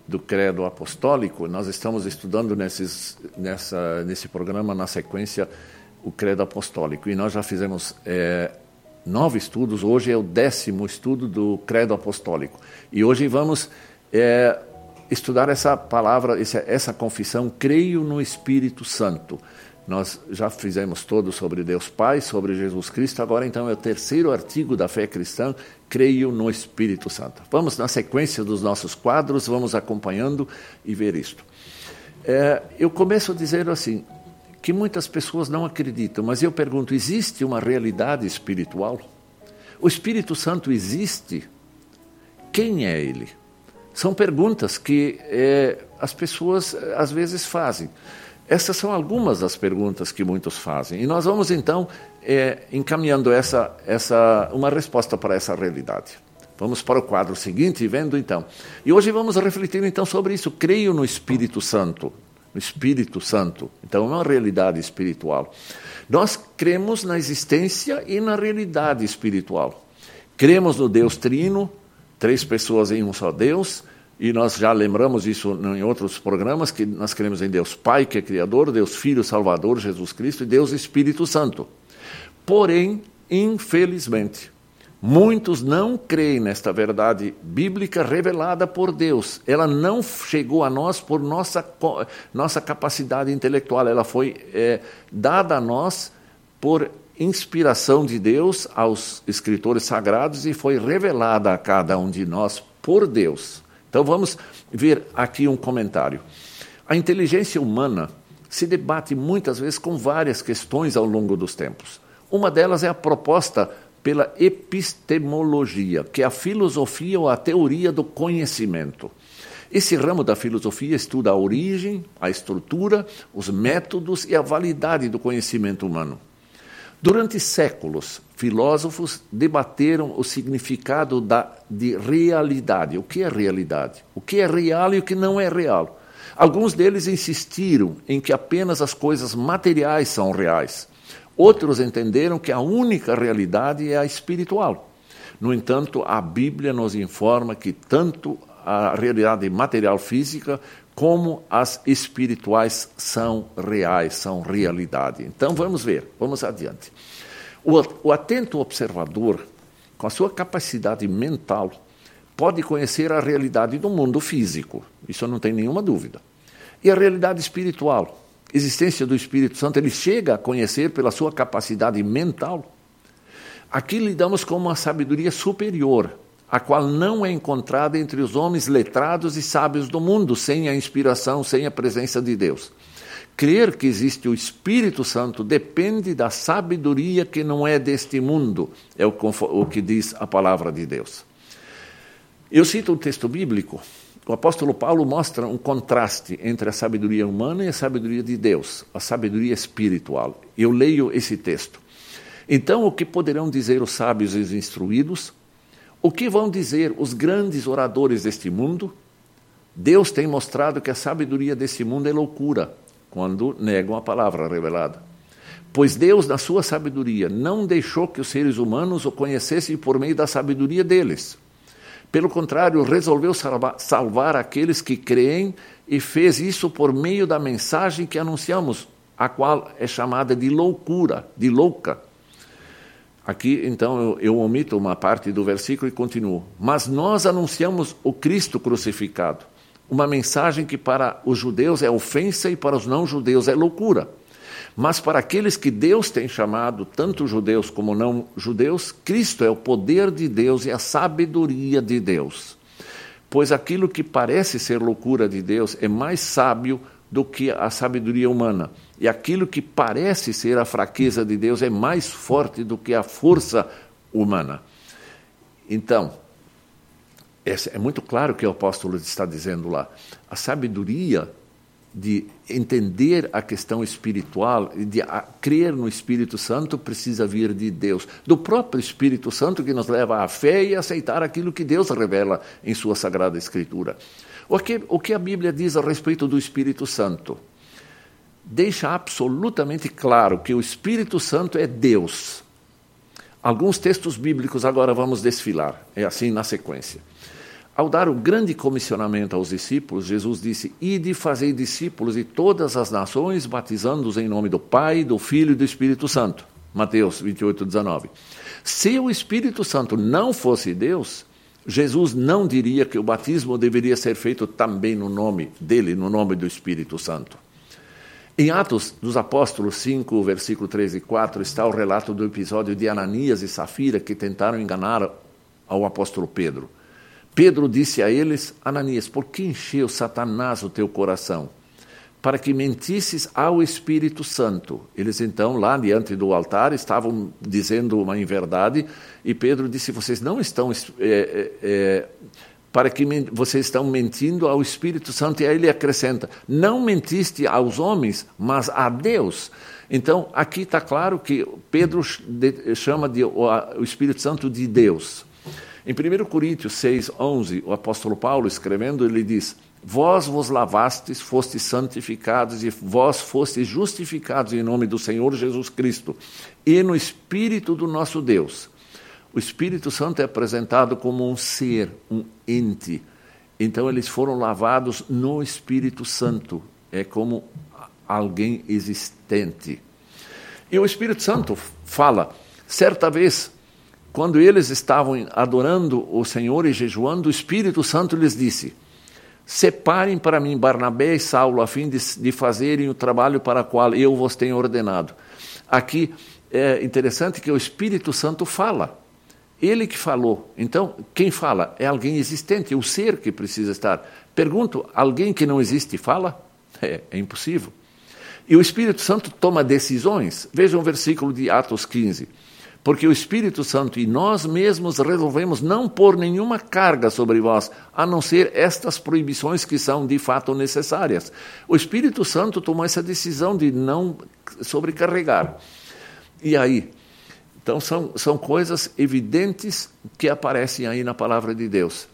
do credo apostólico. Nós estamos estudando nesses, nessa, nesse programa, na sequência, o credo apostólico. E nós já fizemos é, nove estudos, hoje é o décimo estudo do credo apostólico. E hoje vamos é, estudar essa palavra, essa, essa confissão, creio no Espírito Santo. Nós já fizemos todo sobre Deus Pai, sobre Jesus Cristo, agora então é o terceiro artigo da fé cristã, creio no Espírito Santo. Vamos na sequência dos nossos quadros, vamos acompanhando e ver isto. É, eu começo dizendo assim, que muitas pessoas não acreditam, mas eu pergunto, existe uma realidade espiritual? O Espírito Santo existe? Quem é ele? São perguntas que é, as pessoas às vezes fazem. Essas são algumas das perguntas que muitos fazem. E nós vamos então é, encaminhando essa, essa, uma resposta para essa realidade. Vamos para o quadro seguinte, vendo então. E hoje vamos refletir então sobre isso. Creio no Espírito Santo. No Espírito Santo. Então é uma realidade espiritual. Nós cremos na existência e na realidade espiritual. Cremos no Deus Trino, três pessoas em um só Deus e nós já lembramos isso em outros programas, que nós cremos em Deus Pai, que é Criador, Deus Filho, Salvador, Jesus Cristo e Deus Espírito Santo. Porém, infelizmente, muitos não creem nesta verdade bíblica revelada por Deus. Ela não chegou a nós por nossa, nossa capacidade intelectual, ela foi é, dada a nós por inspiração de Deus aos escritores sagrados e foi revelada a cada um de nós por Deus. Então vamos ver aqui um comentário. A inteligência humana se debate muitas vezes com várias questões ao longo dos tempos. Uma delas é a proposta pela epistemologia, que é a filosofia ou a teoria do conhecimento. Esse ramo da filosofia estuda a origem, a estrutura, os métodos e a validade do conhecimento humano. Durante séculos, filósofos debateram o significado da, de realidade. O que é realidade? O que é real e o que não é real? Alguns deles insistiram em que apenas as coisas materiais são reais. Outros entenderam que a única realidade é a espiritual. No entanto, a Bíblia nos informa que tanto a realidade material física como as espirituais são reais, são realidade. Então vamos ver, vamos adiante. O, o atento observador, com a sua capacidade mental, pode conhecer a realidade do mundo físico, isso não tem nenhuma dúvida. E a realidade espiritual, existência do Espírito Santo, ele chega a conhecer pela sua capacidade mental. Aqui lidamos com uma sabedoria superior, a qual não é encontrada entre os homens letrados e sábios do mundo, sem a inspiração, sem a presença de Deus. Crer que existe o Espírito Santo depende da sabedoria que não é deste mundo, é o, que diz a palavra de Deus. Eu cito um texto bíblico. O apóstolo Paulo mostra um contraste entre a sabedoria humana e a sabedoria de Deus, a sabedoria espiritual. Eu leio esse texto. Então, o que poderão dizer os sábios e os instruídos? O que vão dizer os grandes oradores deste mundo? Deus tem mostrado que a sabedoria desse mundo é loucura quando negam a palavra revelada. Pois Deus, na sua sabedoria, não deixou que os seres humanos o conhecessem por meio da sabedoria deles. Pelo contrário, resolveu salvar aqueles que creem e fez isso por meio da mensagem que anunciamos, a qual é chamada de loucura, de louca. Aqui, então, eu, eu, omito uma parte do versículo e continuo. Mas nós anunciamos o Cristo crucificado, uma mensagem que para os judeus é ofensa e para os não-judeus é loucura. Mas para aqueles que Deus tem chamado, tanto judeus como não-judeus, Cristo é o poder de Deus e a sabedoria de Deus. Pois aquilo que parece ser loucura de Deus é mais sábio do que a sabedoria humana. E aquilo que parece ser a fraqueza de Deus é mais forte do que a força humana. Então, é muito claro o que o apóstolo está dizendo lá. A sabedoria de entender a questão espiritual, de crer no Espírito Santo, precisa vir de Deus, do próprio Espírito Santo que nos leva à fé e aceitar aquilo que Deus revela em Sua Sagrada Escritura. O que, o que a Bíblia diz a respeito do Espírito Santo? Deixa absolutamente claro que o Espírito Santo é Deus. Alguns textos bíblicos agora vamos desfilar, é assim na sequência. Ao dar o grande comissionamento aos discípulos, Jesus disse: Ide fazer discípulos de todas as nações, batizando-os em nome do Pai, do Filho e do Espírito Santo. Mateus 28, 19. Se o Espírito Santo não fosse Deus, Jesus não diria que o batismo deveria ser feito também no nome dele, no nome do Espírito Santo. Em Atos dos Apóstolos 5, versículo 3 e 4, está o relato do episódio de Ananias e Safira que tentaram enganar ao apóstolo Pedro. Pedro disse a eles: Ananias, por que encheu Satanás o teu coração? Para que mentisses ao Espírito Santo. Eles então, lá diante do altar, estavam dizendo uma inverdade, e Pedro disse: Vocês não estão. É, é, é, para que vocês estão mentindo ao Espírito Santo. E aí ele acrescenta: não mentiste aos homens, mas a Deus. Então, aqui está claro que Pedro chama de, o Espírito Santo de Deus. Em 1 Coríntios 6, 11, o apóstolo Paulo, escrevendo, ele diz: Vós vos lavastes, fostes santificados e vós fostes justificados em nome do Senhor Jesus Cristo e no Espírito do nosso Deus. O Espírito Santo é apresentado como um ser, um ente. Então eles foram lavados no Espírito Santo. É como alguém existente. E o Espírito Santo fala, certa vez, quando eles estavam adorando o Senhor e jejuando, o Espírito Santo lhes disse: Separem para mim Barnabé e Saulo, a fim de, de fazerem o trabalho para o qual eu vos tenho ordenado. Aqui é interessante que o Espírito Santo fala. Ele que falou. Então, quem fala? É alguém existente, o ser que precisa estar. Pergunto: alguém que não existe fala? É, é impossível. E o Espírito Santo toma decisões. Veja um versículo de Atos 15. Porque o Espírito Santo e nós mesmos resolvemos não pôr nenhuma carga sobre vós, a não ser estas proibições que são de fato necessárias. O Espírito Santo tomou essa decisão de não sobrecarregar. E aí, então, são, são coisas evidentes que aparecem aí na palavra de Deus.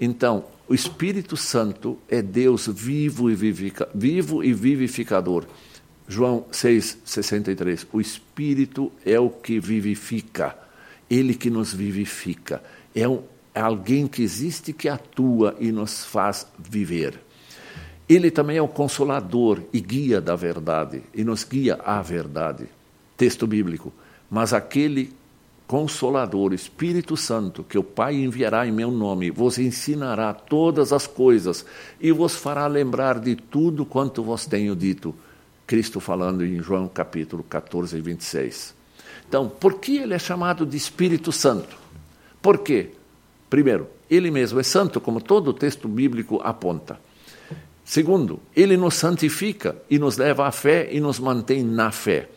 Então, o Espírito Santo é Deus vivo e, vivo e vivificador. João 6,63. O Espírito é o que vivifica, ele que nos vivifica. É, um, é alguém que existe, que atua e nos faz viver. Ele também é o consolador e guia da verdade, e nos guia à verdade. Texto bíblico. Mas aquele Consolador, Espírito Santo, que o Pai enviará em meu nome, vos ensinará todas as coisas e vos fará lembrar de tudo quanto vos tenho dito. Cristo falando em João capítulo 14 e 26. Então, por que ele é chamado de Espírito Santo? Por quê? Primeiro, ele mesmo é santo, como todo o texto bíblico aponta. Segundo, ele nos santifica e nos leva à fé e nos mantém na fé.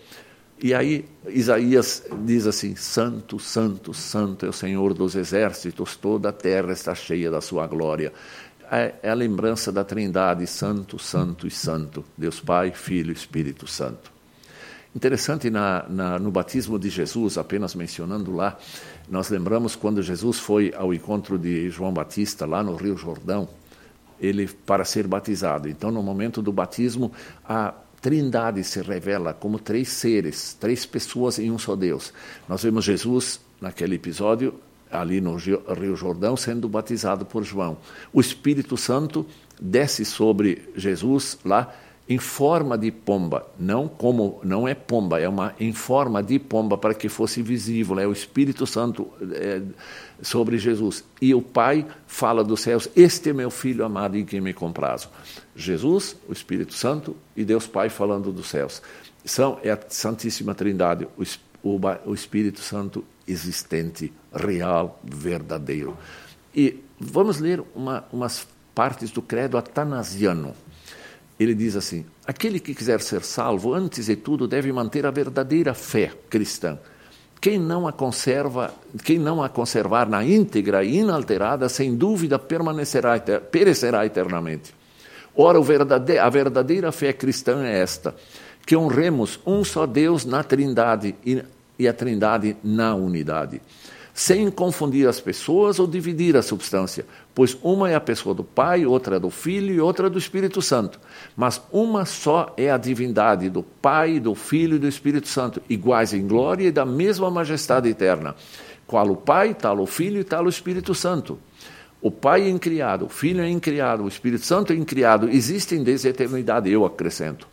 E aí Isaías diz assim: Santo, Santo, Santo é o Senhor dos exércitos, toda a terra está cheia da sua glória. É, é a lembrança da Trindade, Santo, Santo e Santo, Deus Pai, Filho e Espírito Santo. Interessante na, na, no batismo de Jesus, apenas mencionando lá, nós lembramos quando Jesus foi ao encontro de João Batista lá no Rio Jordão, ele para ser batizado. Então, no momento do batismo, a Trindade se revela como três seres, três pessoas em um só Deus. Nós vemos Jesus, naquele episódio, ali no Rio Jordão, sendo batizado por João. O Espírito Santo desce sobre Jesus lá em forma de pomba, não como não é pomba, é uma em forma de pomba para que fosse visível, é o Espírito Santo é, sobre Jesus. E o Pai fala dos céus: Este é meu filho amado em quem me comprazo. Jesus, o Espírito Santo e Deus Pai falando dos céus. São é a Santíssima Trindade, o, o, o Espírito Santo existente, real, verdadeiro. E vamos ler uma, umas partes do credo atanasiano ele diz assim: aquele que quiser ser salvo, antes de tudo, deve manter a verdadeira fé cristã. Quem não a conserva, quem não a conservar na íntegra e inalterada, sem dúvida permanecerá, perecerá eternamente. Ora, a verdadeira fé cristã é esta: que honremos um só Deus na Trindade e, e a Trindade na unidade sem confundir as pessoas ou dividir a substância, pois uma é a pessoa do Pai, outra é do Filho e outra é do Espírito Santo. Mas uma só é a divindade do Pai, do Filho e do Espírito Santo, iguais em glória e da mesma majestade eterna. Qual o Pai, tal o Filho e tal o Espírito Santo. O Pai é incriado, o Filho é incriado, o Espírito Santo é incriado, existem desde a eternidade, eu acrescento.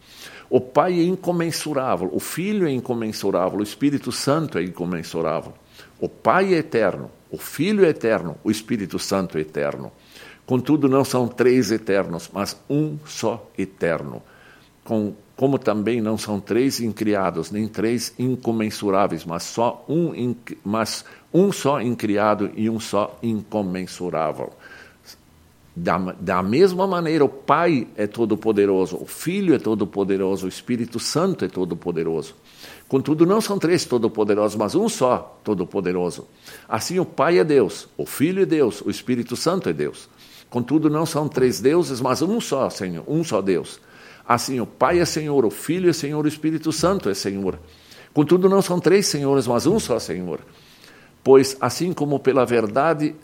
O Pai é incomensurável, o Filho é incomensurável, o Espírito Santo é incomensurável. O Pai é eterno, o Filho é eterno, o Espírito Santo é eterno. Contudo, não são três eternos, mas um só eterno. Com, como também não são três incriados, nem três incomensuráveis, mas só um, mas um só incriado e um só incomensurável. Da, da mesma maneira, o Pai é todo-poderoso, o Filho é todo-poderoso, o Espírito Santo é todo-poderoso. Contudo, não são três todo-poderosos, mas um só todo-poderoso. Assim, o Pai é Deus, o Filho é Deus, o Espírito Santo é Deus. Contudo, não são três deuses, mas um só Senhor, um só Deus. Assim, o Pai é Senhor, o Filho é Senhor, o Espírito Santo é Senhor. Contudo, não são três senhores, mas um só Senhor. Pois, assim como pela verdade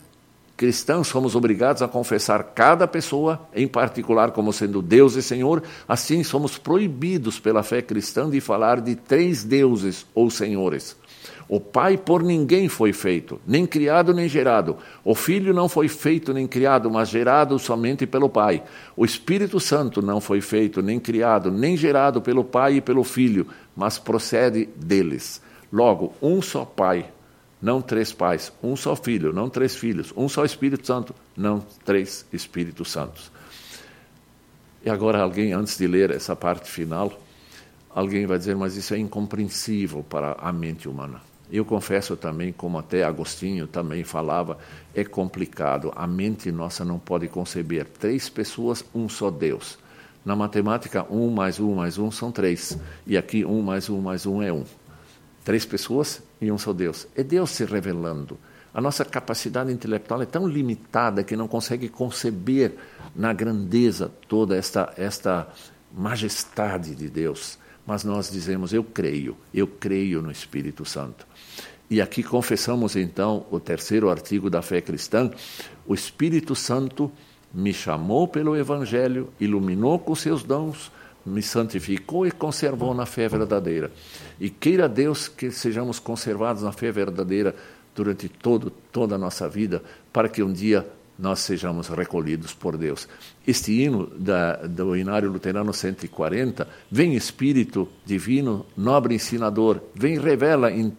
cristãos somos obrigados a confessar cada pessoa, em particular, como sendo Deus e Senhor, assim somos proibidos pela fé cristã de falar de três deuses ou senhores. O Pai por ninguém foi feito, nem criado nem gerado. O Filho não foi feito nem criado, mas gerado somente pelo Pai. O Espírito Santo não foi feito nem criado nem gerado pelo Pai e pelo Filho, mas procede deles. Logo, um só Pai, não três pais, um só filho, não três filhos, um só Espírito Santo, não três Espíritos Santos. E agora alguém, antes de ler essa parte final, alguém vai dizer, mas isso é incompreensível para a mente humana. Eu confesso também, como até Agostinho também falava, é complicado. A mente nossa não pode conceber três pessoas, um só Deus. Na matemática, um mais um mais um são três. E aqui, um mais um mais um é um. Três pessoas e um só Deus. É Deus se revelando. A nossa capacidade intelectual é tão limitada que não consegue conceber na grandeza toda esta, esta majestade de Deus. Mas nós dizemos, eu creio, eu creio no Espírito Santo. E aqui confessamos então o terceiro artigo da fé cristã: o Espírito Santo me chamou pelo Evangelho, iluminou com seus dons, me santificou e conservou na fé verdadeira. E queira Deus que sejamos conservados na fé verdadeira durante todo, toda a nossa vida, para que um dia nós sejamos recolhidos por Deus. Este hino da, do Inário Luterano 140, vem Espírito Divino, nobre ensinador, vem revela em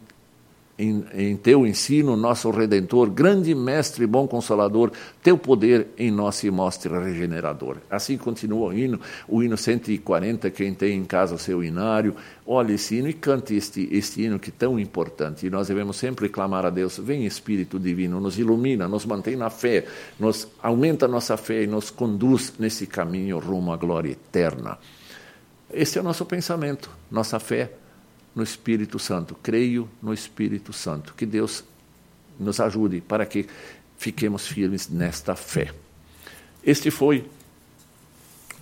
em, em, teu ensino, nosso Redentor, grande mestre bom consolador, teu poder em nós se mostre regenerador. Assim continua o hino, o hino 140, quem tem em casa o seu inário, olhe esse hino e cante este, este hino que é tão importante. E nós devemos sempre clamar a Deus, vem Espírito Divino, nos ilumina, nos mantém na fé, nos aumenta a nossa fé e nos conduz nesse caminho rumo à glória eterna. Esse é o nosso pensamento, nossa fé no Espírito Santo. Creio no Espírito Santo. Que Deus nos ajude para que fiquemos firmes nesta fé. Este foi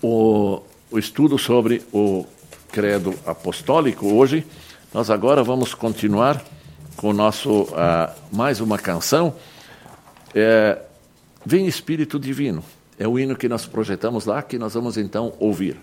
o, o estudo sobre o credo apostólico. Hoje, nós agora vamos continuar com nosso uh, mais uma canção. É, Vem Espírito Divino. É o hino que nós projetamos lá, que nós vamos então ouvir.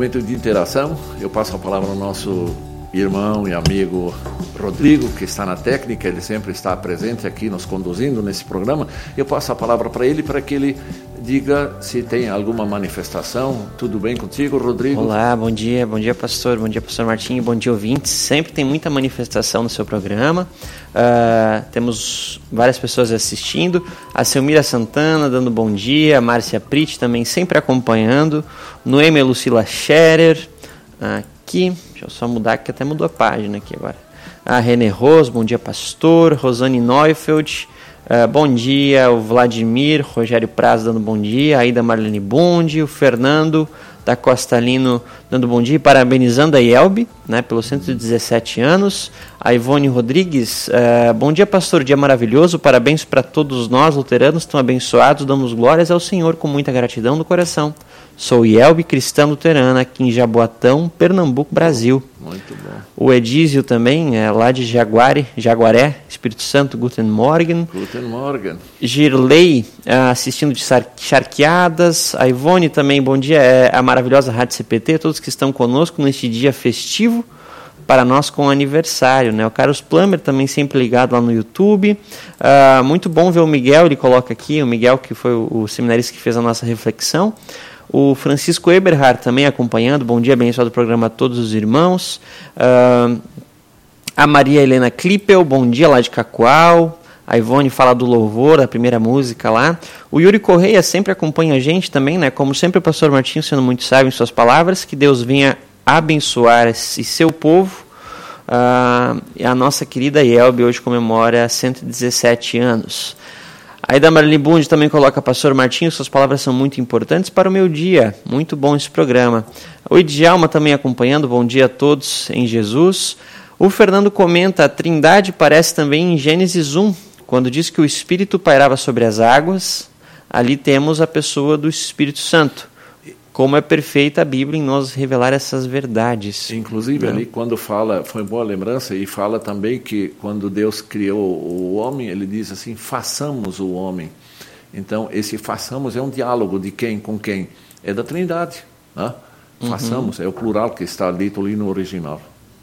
Momento de interação. Eu passo a palavra ao nosso irmão e amigo Rodrigo, que está na técnica, ele sempre está presente aqui nos conduzindo nesse programa. Eu passo a palavra para ele para que ele diga se tem alguma manifestação. Tudo bem contigo, Rodrigo? Olá, bom dia, bom dia, pastor, bom dia, pastor Martinho, bom dia, ouvintes. Sempre tem muita manifestação no seu programa. Uh, temos várias pessoas assistindo. A Selmira Santana dando bom dia, a Márcia Prit também sempre acompanhando. Noemi Lucila Scherer aqui. Deixa eu só mudar que até mudou a página aqui agora. A René Rose, bom dia, pastor. Rosane Neufeld. Uh, bom dia, o Vladimir, Rogério Praz dando bom dia, a Aida Marlene Bundi, o Fernando da Costa Lino dando bom dia, parabenizando a Yelbe, né, pelos 117 anos, a Ivone Rodrigues, uh, bom dia pastor, dia maravilhoso, parabéns para todos nós luteranos, tão abençoados, damos glórias ao Senhor com muita gratidão no coração. Sou Yelbe Cristã Luterana, aqui em Jaboatão, Pernambuco, Brasil. Muito bom. O Edísio também, é lá de Jaguare, Jaguaré, Espírito Santo, Guten Morgen. Guten Morgen. Girley, é, assistindo de charqueadas. A Ivone também, bom dia. É a maravilhosa Rádio CPT, todos que estão conosco neste dia festivo para nós com aniversário, né? O Carlos Plummer também sempre ligado lá no YouTube. Uh, muito bom ver o Miguel, ele coloca aqui, o Miguel que foi o, o seminarista que fez a nossa reflexão. O Francisco Eberhard também acompanhando. Bom dia, abençoado programa a todos os irmãos. Uh, a Maria Helena Klippel, bom dia lá de Cacoal. A Ivone fala do louvor, da primeira música lá. O Yuri Correia sempre acompanha a gente também, né? Como sempre, o pastor Martinho sendo muito sábio em suas palavras. Que Deus venha abençoar esse seu povo. Uh, a nossa querida Yelbe hoje comemora 117 anos. Aí da Marilyn Bund também coloca, Pastor Martinho, suas palavras são muito importantes para o meu dia. Muito bom esse programa. O Idjalma também acompanhando, bom dia a todos em Jesus. O Fernando comenta, a trindade parece também em Gênesis 1, quando diz que o Espírito pairava sobre as águas, ali temos a pessoa do Espírito Santo como é perfeita a Bíblia em nos revelar essas verdades. Inclusive, né? ali quando fala, foi boa lembrança, e fala também que quando Deus criou o homem, ele diz assim: façamos o homem. Então, esse façamos é um diálogo de quem com quem? É da Trindade. Né? Uhum. Façamos, uhum. é o plural que está dito ali no original.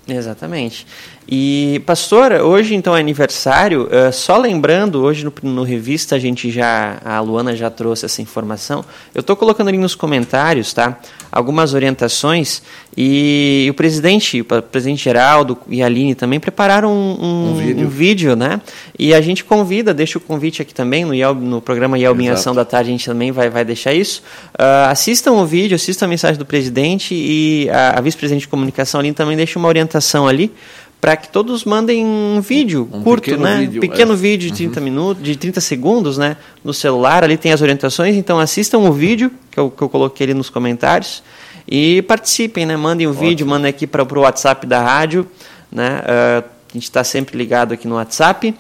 Exatamente. E, pastor, hoje então é aniversário. Uh, só lembrando, hoje no, no, Revista a gente já, a Luana já trouxe essa informação. Eu estou colocando ali nos comentários, tá? Algumas orientações. E o presidente, o presidente Geraldo e a Aline também prepararam um, um, um, vídeo. um vídeo. né? E a gente convida, deixa o convite aqui também, no, Yelb, no programa Yelb em Ação da Tarde, a gente também vai, vai deixar isso. Uh, assistam o vídeo, assistam a mensagem do presidente e a, a vice-presidente de comunicação, Aline, também deixa uma orientação ali para que todos mandem um vídeo um curto, pequeno né? Vídeo, pequeno é. vídeo de 30 uhum. minutos, de 30 segundos, né? No celular, ali tem as orientações, então assistam o vídeo que eu, que eu coloquei ali nos comentários e participem, né? Mandem o um vídeo, mandem aqui para o WhatsApp da rádio, né? Uh, a gente está sempre ligado aqui no WhatsApp.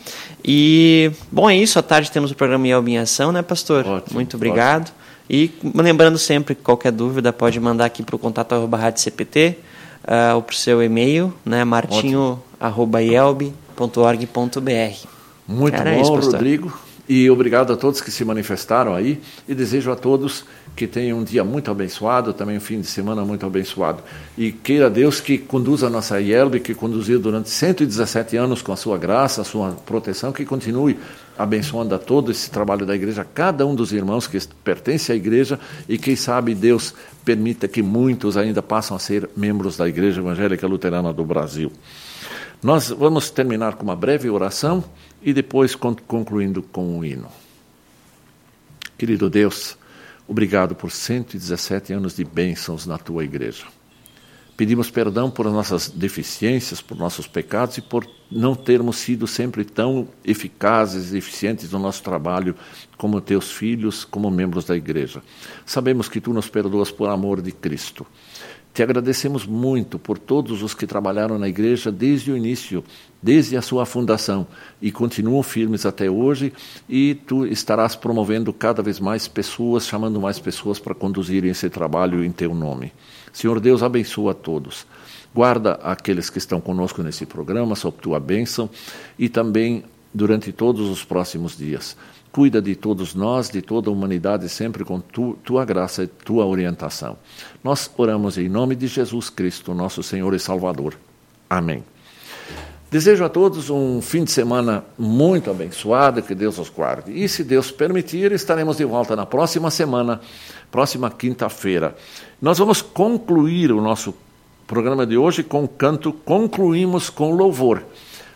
E, bom, é isso. À tarde temos o programa Yelb em Ação, né, pastor? Ótimo, Muito obrigado. Ótimo. E lembrando sempre que qualquer dúvida pode mandar aqui para o contato CPT uh, o seu e-mail, né, martinho.yelb.org.br. Muito Era bom, isso, Rodrigo. E obrigado a todos que se manifestaram aí e desejo a todos que tenham um dia muito abençoado, também um fim de semana muito abençoado. E queira Deus que conduza a nossa IELB, que conduziu durante 117 anos com a sua graça, a sua proteção, que continue abençoando a todo esse trabalho da igreja, cada um dos irmãos que pertence à igreja e quem sabe Deus permita que muitos ainda passem a ser membros da Igreja Evangélica Luterana do Brasil. Nós vamos terminar com uma breve oração e depois concluindo com um hino. Querido Deus, obrigado por 117 anos de bênçãos na tua igreja. Pedimos perdão por nossas deficiências, por nossos pecados e por não termos sido sempre tão eficazes e eficientes no nosso trabalho como teus filhos, como membros da igreja. Sabemos que tu nos perdoas por amor de Cristo. Te agradecemos muito por todos os que trabalharam na igreja desde o início, desde a sua fundação, e continuam firmes até hoje, e tu estarás promovendo cada vez mais pessoas, chamando mais pessoas para conduzirem esse trabalho em teu nome. Senhor Deus, abençoa a todos. Guarda aqueles que estão conosco nesse programa, sob tua bênção, e também durante todos os próximos dias. Cuida de todos nós, de toda a humanidade, sempre com tu, tua graça e tua orientação. Nós oramos em nome de Jesus Cristo, nosso Senhor e Salvador. Amém. Desejo a todos um fim de semana muito abençoado, que Deus os guarde. E se Deus permitir, estaremos de volta na próxima semana, próxima quinta-feira. Nós vamos concluir o nosso programa de hoje com canto Concluímos com Louvor.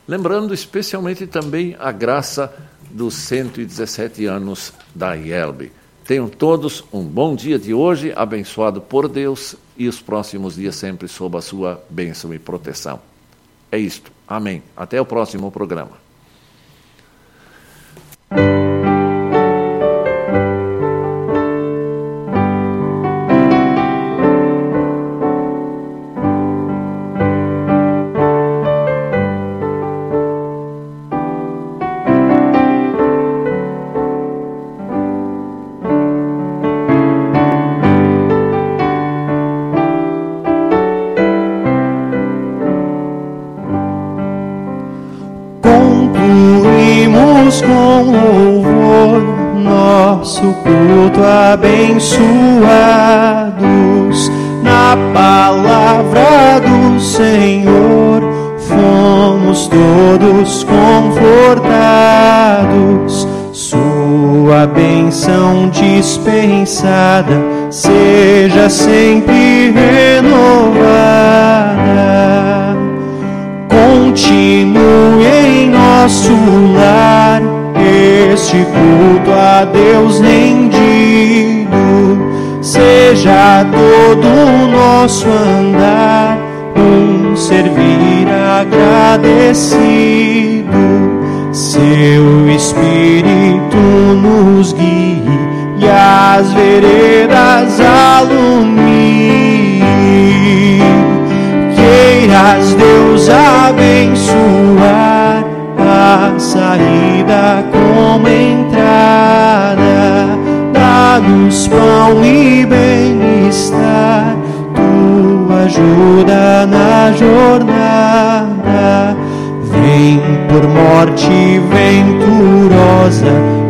Lembrando especialmente também a graça dos 117 anos da IELB. Tenham todos um bom dia de hoje, abençoado por Deus e os próximos dias sempre sob a sua bênção e proteção. É isto. Amém. Até o próximo programa. Nosso andar um servir agradecido. Seu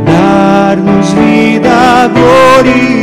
dar-nos vida gloriosa